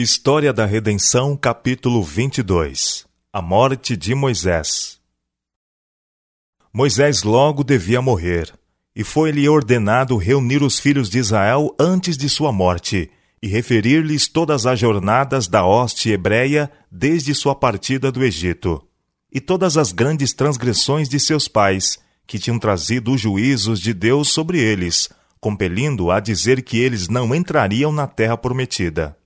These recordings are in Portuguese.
História da Redenção, capítulo 22 A morte de Moisés. Moisés logo devia morrer, e foi-lhe ordenado reunir os filhos de Israel antes de sua morte, e referir-lhes todas as jornadas da hoste hebreia desde sua partida do Egito, e todas as grandes transgressões de seus pais, que tinham trazido os juízos de Deus sobre eles, compelindo a dizer que eles não entrariam na terra prometida.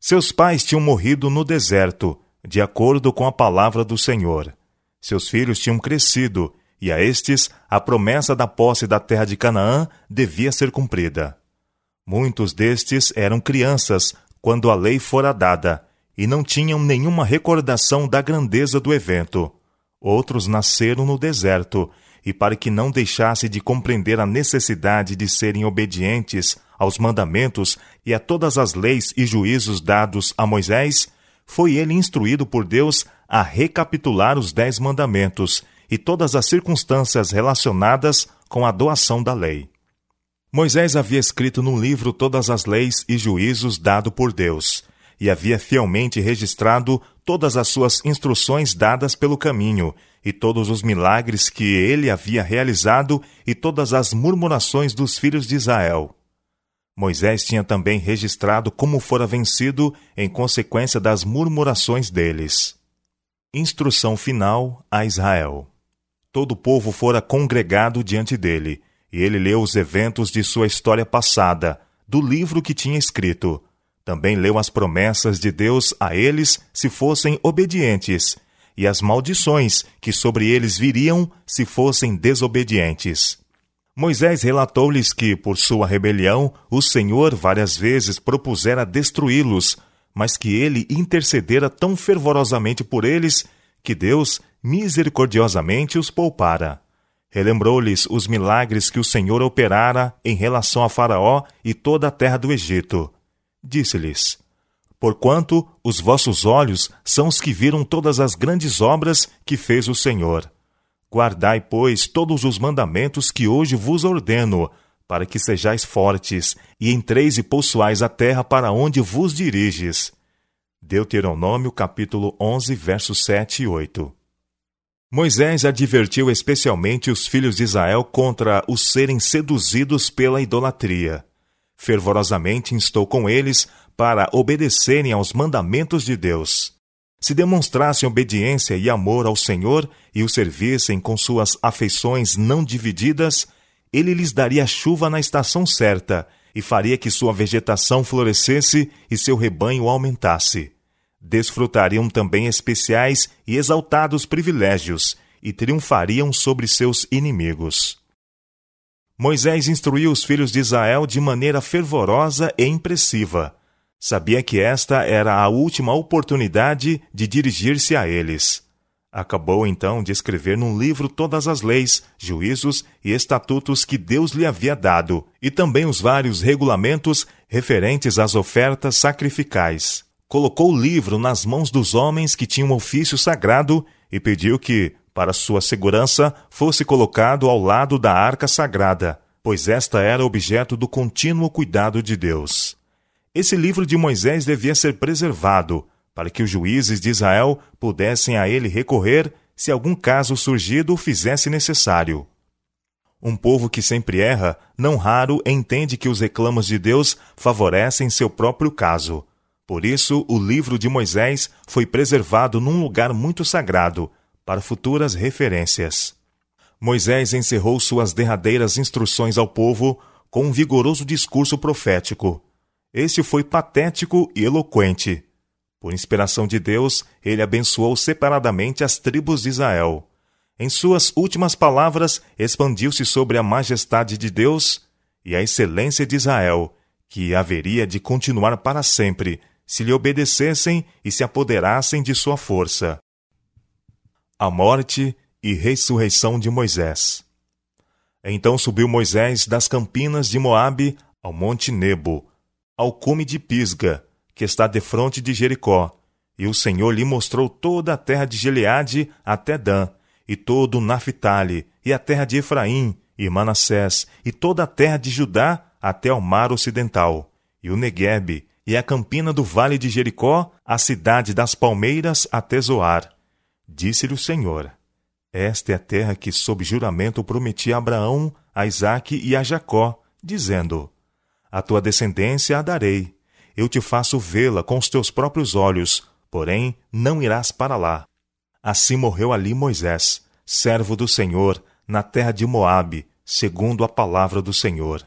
Seus pais tinham morrido no deserto, de acordo com a palavra do Senhor. Seus filhos tinham crescido, e a estes a promessa da posse da terra de Canaã devia ser cumprida. Muitos destes eram crianças quando a lei fora dada, e não tinham nenhuma recordação da grandeza do evento. Outros nasceram no deserto, e para que não deixasse de compreender a necessidade de serem obedientes aos mandamentos e a todas as leis e juízos dados a Moisés, foi ele instruído por Deus a recapitular os dez mandamentos e todas as circunstâncias relacionadas com a doação da lei. Moisés havia escrito num livro todas as leis e juízos dado por Deus, e havia fielmente registrado todas as suas instruções dadas pelo caminho, e todos os milagres que ele havia realizado, e todas as murmurações dos filhos de Israel. Moisés tinha também registrado como fora vencido em consequência das murmurações deles. Instrução final a Israel. Todo o povo fora congregado diante dele, e ele leu os eventos de sua história passada, do livro que tinha escrito. Também leu as promessas de Deus a eles se fossem obedientes, e as maldições que sobre eles viriam se fossem desobedientes. Moisés relatou-lhes que, por sua rebelião, o Senhor várias vezes propusera destruí-los, mas que ele intercedera tão fervorosamente por eles que Deus misericordiosamente os poupara. Relembrou-lhes os milagres que o Senhor operara em relação a Faraó e toda a terra do Egito. Disse-lhes: Porquanto os vossos olhos são os que viram todas as grandes obras que fez o Senhor Guardai, pois, todos os mandamentos que hoje vos ordeno, para que sejais fortes, e entreis e possuais a terra para onde vos diriges. Deuteronômio capítulo 11, versos 7 e 8. Moisés advertiu especialmente os filhos de Israel contra os serem seduzidos pela idolatria. Fervorosamente instou com eles para obedecerem aos mandamentos de Deus se demonstrassem obediência e amor ao Senhor e o servissem com suas afeições não divididas, ele lhes daria chuva na estação certa e faria que sua vegetação florescesse e seu rebanho aumentasse. Desfrutariam também especiais e exaltados privilégios e triunfariam sobre seus inimigos. Moisés instruiu os filhos de Israel de maneira fervorosa e impressiva Sabia que esta era a última oportunidade de dirigir-se a eles. Acabou então de escrever num livro todas as leis, juízos e estatutos que Deus lhe havia dado, e também os vários regulamentos referentes às ofertas sacrificais. Colocou o livro nas mãos dos homens que tinham ofício sagrado e pediu que, para sua segurança, fosse colocado ao lado da arca sagrada, pois esta era objeto do contínuo cuidado de Deus. Esse livro de Moisés devia ser preservado, para que os juízes de Israel pudessem a ele recorrer se algum caso surgido o fizesse necessário. Um povo que sempre erra, não raro entende que os reclamos de Deus favorecem seu próprio caso. Por isso, o livro de Moisés foi preservado num lugar muito sagrado, para futuras referências. Moisés encerrou suas derradeiras instruções ao povo com um vigoroso discurso profético. Este foi patético e eloquente. Por inspiração de Deus, ele abençoou separadamente as tribos de Israel. Em suas últimas palavras, expandiu-se sobre a majestade de Deus e a excelência de Israel, que haveria de continuar para sempre, se lhe obedecessem e se apoderassem de sua força. A morte e ressurreição de Moisés. Então subiu Moisés das campinas de Moabe ao monte Nebo, ao cume de Pisga, que está defronte de Jericó. E o Senhor lhe mostrou toda a terra de Gileade até Dan, e todo o Naphtali, e a terra de Efraim, e Manassés, e toda a terra de Judá até ao mar ocidental, e o Neguebe, e a campina do vale de Jericó, a cidade das palmeiras, até Zoar. Disse-lhe o Senhor: Esta é a terra que, sob juramento, prometi a Abraão, a Isaque e a Jacó, dizendo: A tua descendência a darei. Eu te faço vê-la com os teus próprios olhos, porém não irás para lá. Assim morreu ali Moisés, servo do Senhor, na terra de Moabe, segundo a palavra do Senhor.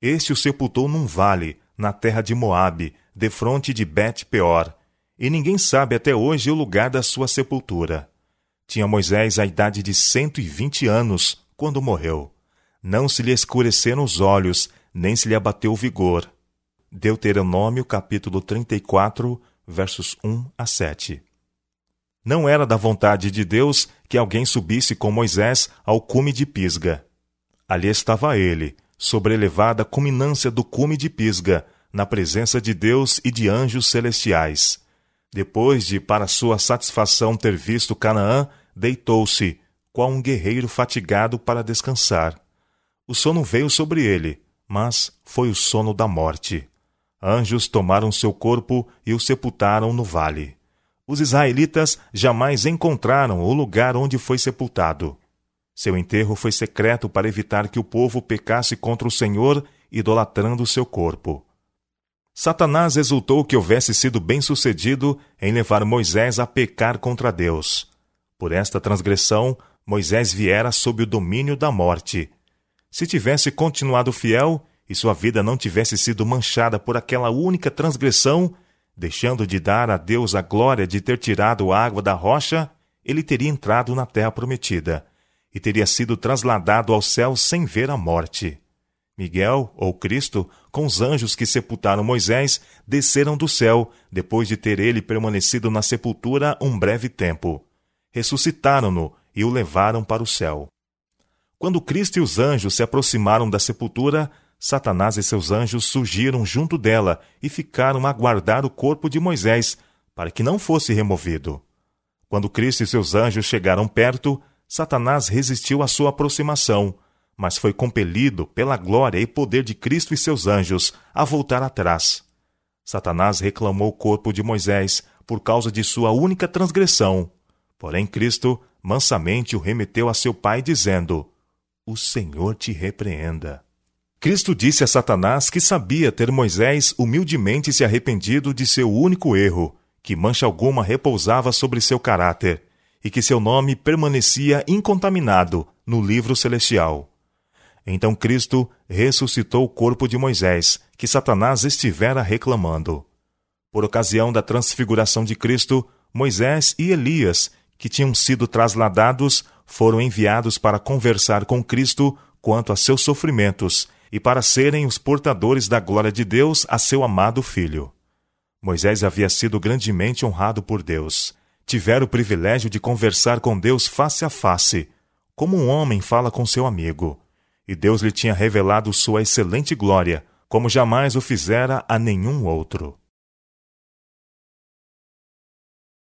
Este o sepultou num vale, na terra de Moabe, defronte de Bet-peor, e ninguém sabe até hoje o lugar da sua sepultura. Tinha Moisés a idade de cento e vinte anos quando morreu. Não se lhe escureceram os olhos, nem se lhe abateu o vigor. Deuteronômio capítulo 34, versos 1 a 7. Não era da vontade de Deus que alguém subisse com Moisés ao cume de Pisga. Ali estava ele, sobre a culminância do cume de Pisga, na presença de Deus e de anjos celestiais. Depois de, para sua satisfação, ter visto Canaã, deitou-se, qual um guerreiro fatigado para descansar. O sono veio sobre ele, mas foi o sono da morte. Anjos tomaram seu corpo e o sepultaram no vale. Os israelitas jamais encontraram o lugar onde foi sepultado. Seu enterro foi secreto para evitar que o povo pecasse contra o Senhor, idolatrando seu corpo. Satanás exultou que houvesse sido bem-sucedido em levar Moisés a pecar contra Deus. Por esta transgressão, Moisés viera sob o domínio da morte. Se tivesse continuado fiel e sua vida não tivesse sido manchada por aquela única transgressão, deixando de dar a Deus a glória de ter tirado a água da rocha, ele teria entrado na terra prometida e teria sido trasladado ao céu sem ver a morte. Miguel, ou Cristo, com os anjos que sepultaram Moisés, desceram do céu, depois de ter ele permanecido na sepultura um breve tempo. Ressuscitaram-no e o levaram para o céu. Quando Cristo e os anjos se aproximaram da sepultura, Satanás e seus anjos surgiram junto dela e ficaram a guardar o corpo de Moisés, para que não fosse removido. Quando Cristo e seus anjos chegaram perto, Satanás resistiu à sua aproximação mas foi compelido pela glória e poder de Cristo e seus anjos a voltar atrás. Satanás reclamou o corpo de Moisés por causa de sua única transgressão. Porém, Cristo mansamente o remeteu a seu pai, dizendo: O Senhor te repreenda. Cristo disse a Satanás que sabia ter Moisés humildemente se arrependido de seu único erro, que mancha alguma repousava sobre seu caráter, e que seu nome permanecia incontaminado no livro celestial. Então Cristo ressuscitou o corpo de Moisés, que Satanás estivera reclamando. Por ocasião da transfiguração de Cristo, Moisés e Elias, que tinham sido trasladados, foram enviados para conversar com Cristo quanto a seus sofrimentos e para serem os portadores da glória de Deus a seu amado Filho. Moisés havia sido grandemente honrado por Deus. Tivera o privilégio de conversar com Deus face a face, como um homem fala com seu amigo e Deus lhe tinha revelado sua excelente glória, como jamais o fizera a nenhum outro.